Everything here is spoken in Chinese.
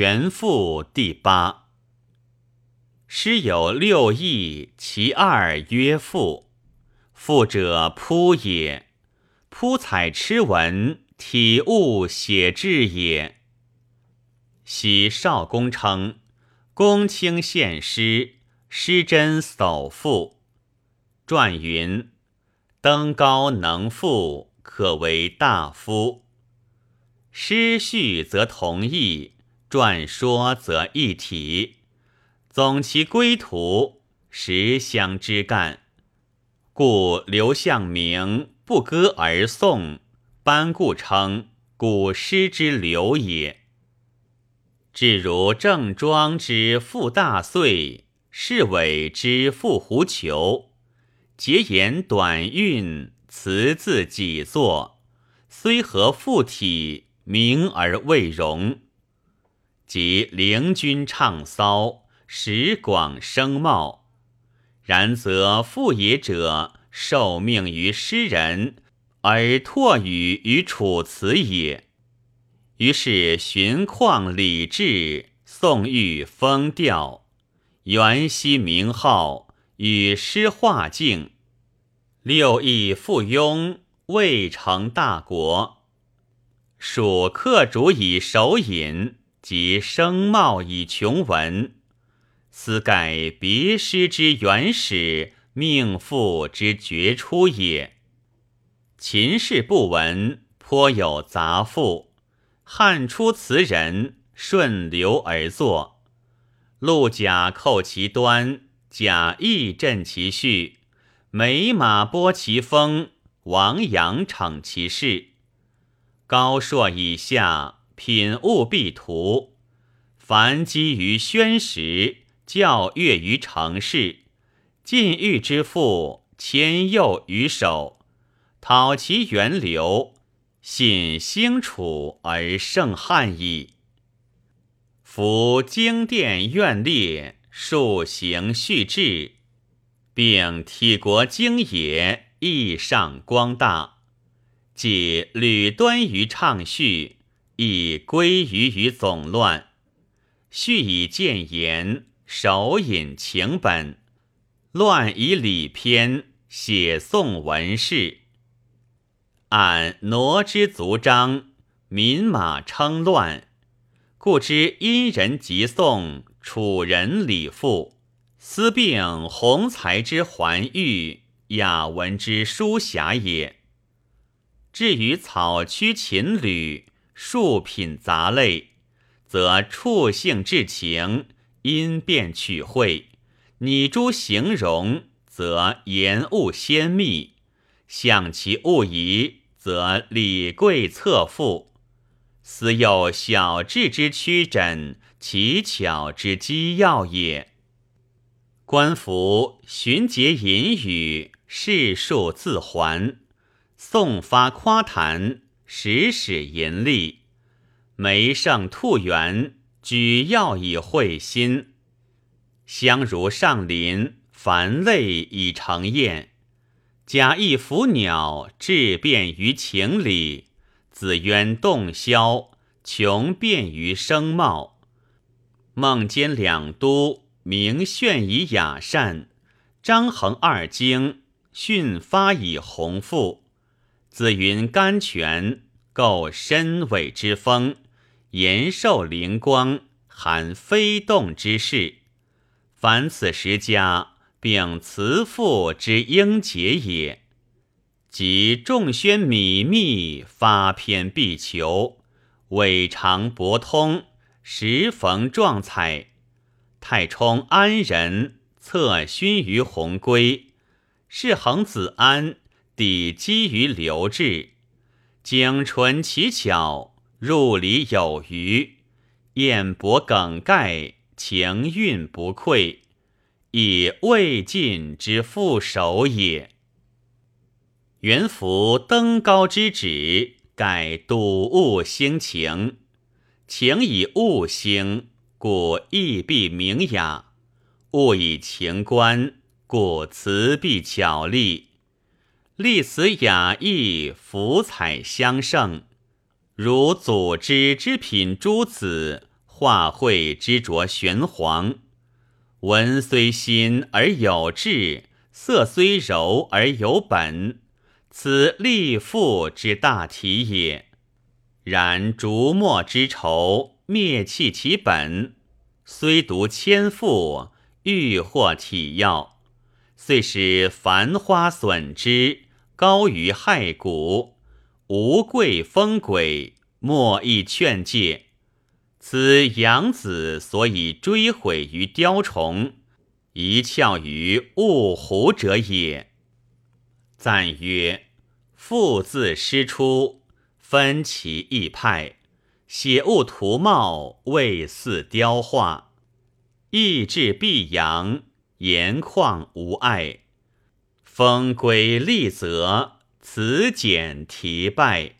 全赋第八。诗有六义，其二曰赋。赋者扑也，扑彩痴文，体物写志也。昔少公称公卿献诗，诗真叟赋。传云：登高能赋，可为大夫。诗序则同意，传说则一体。总其归途，实相之干。故刘向明不歌而颂，班固称古诗之流也。至如郑庄之赋大岁，侍伟之赋狐裘，节言短韵，词字己作，虽合赋体。名而未容，即灵君唱骚，时广声茂。然则赋也者，受命于诗人，而托语于楚辞也。于是荀况礼制，宋玉风调，元熙名号，与诗画境，六艺附庸，未成大国。蜀客主以手引，及声貌以穷文，斯盖别诗之原始，命赋之绝出也。秦氏不闻，颇有杂赋；汉初词人顺流而作，陆贾扣其端，贾谊振其序，美马拨其风，王阳逞其势。高硕以下，品物必图。凡积于宣时，教阅于成事，禁欲之父，迁诱于手，讨其源流，信兴楚而胜汉矣。夫经殿苑列，数行序志，并体国经也，亦上光大。即吕端于畅序，亦归于于总乱。序以谏言，手引情本，乱以礼篇，写宋文事。按挪之族章，民马称乱，故知殷人即宋，楚人礼赋，思并鸿才之环玉，雅文之书侠也。至于草曲秦吕数品杂类，则处性至情，因变取会；拟诸形容，则言物鲜密；象其物仪，则礼贵侧赋。斯有小智之曲诊，奇巧之机要也。官服循节引语，世数自还。宋发夸谈，时使淫厉；梅上兔圆，举要以会心。相如上林，凡类以成宴。假意伏鸟，质变于情理；子渊洞箫，穷变于声貌。梦间两都，名炫以雅善；张衡二京，训发以宏富。子云甘泉，构深伟之风；延寿灵光，含飞动之势。凡此十家，并辞赋之应节也。即众宣靡密，发篇必求，尾长博通，时逢壮彩。太冲安仁，策勋于鸿归；是恒子安。抵基于流质，精纯奇巧，入理有余，艳博梗概，情韵不愧，以未尽之副手也。元符登高之旨，盖睹物兴情，情以物兴，故意必明雅；物以情观，故词必巧丽。立此雅意，福彩相胜。如祖之之品诸子，画会之着玄黄。文虽新而有志，色虽柔而有本，此立赋之大体也。然竹墨之愁，灭弃其本，虽读千赋，欲获体要，遂使繁花损之，高于害骨，无贵风鬼，莫亦劝诫。此杨子所以追悔于雕虫，一窍于物狐者也。赞曰：复自师出，分其异派，写物图貌，未似雕画。意志必扬，言况无碍。风归立则，此简题败。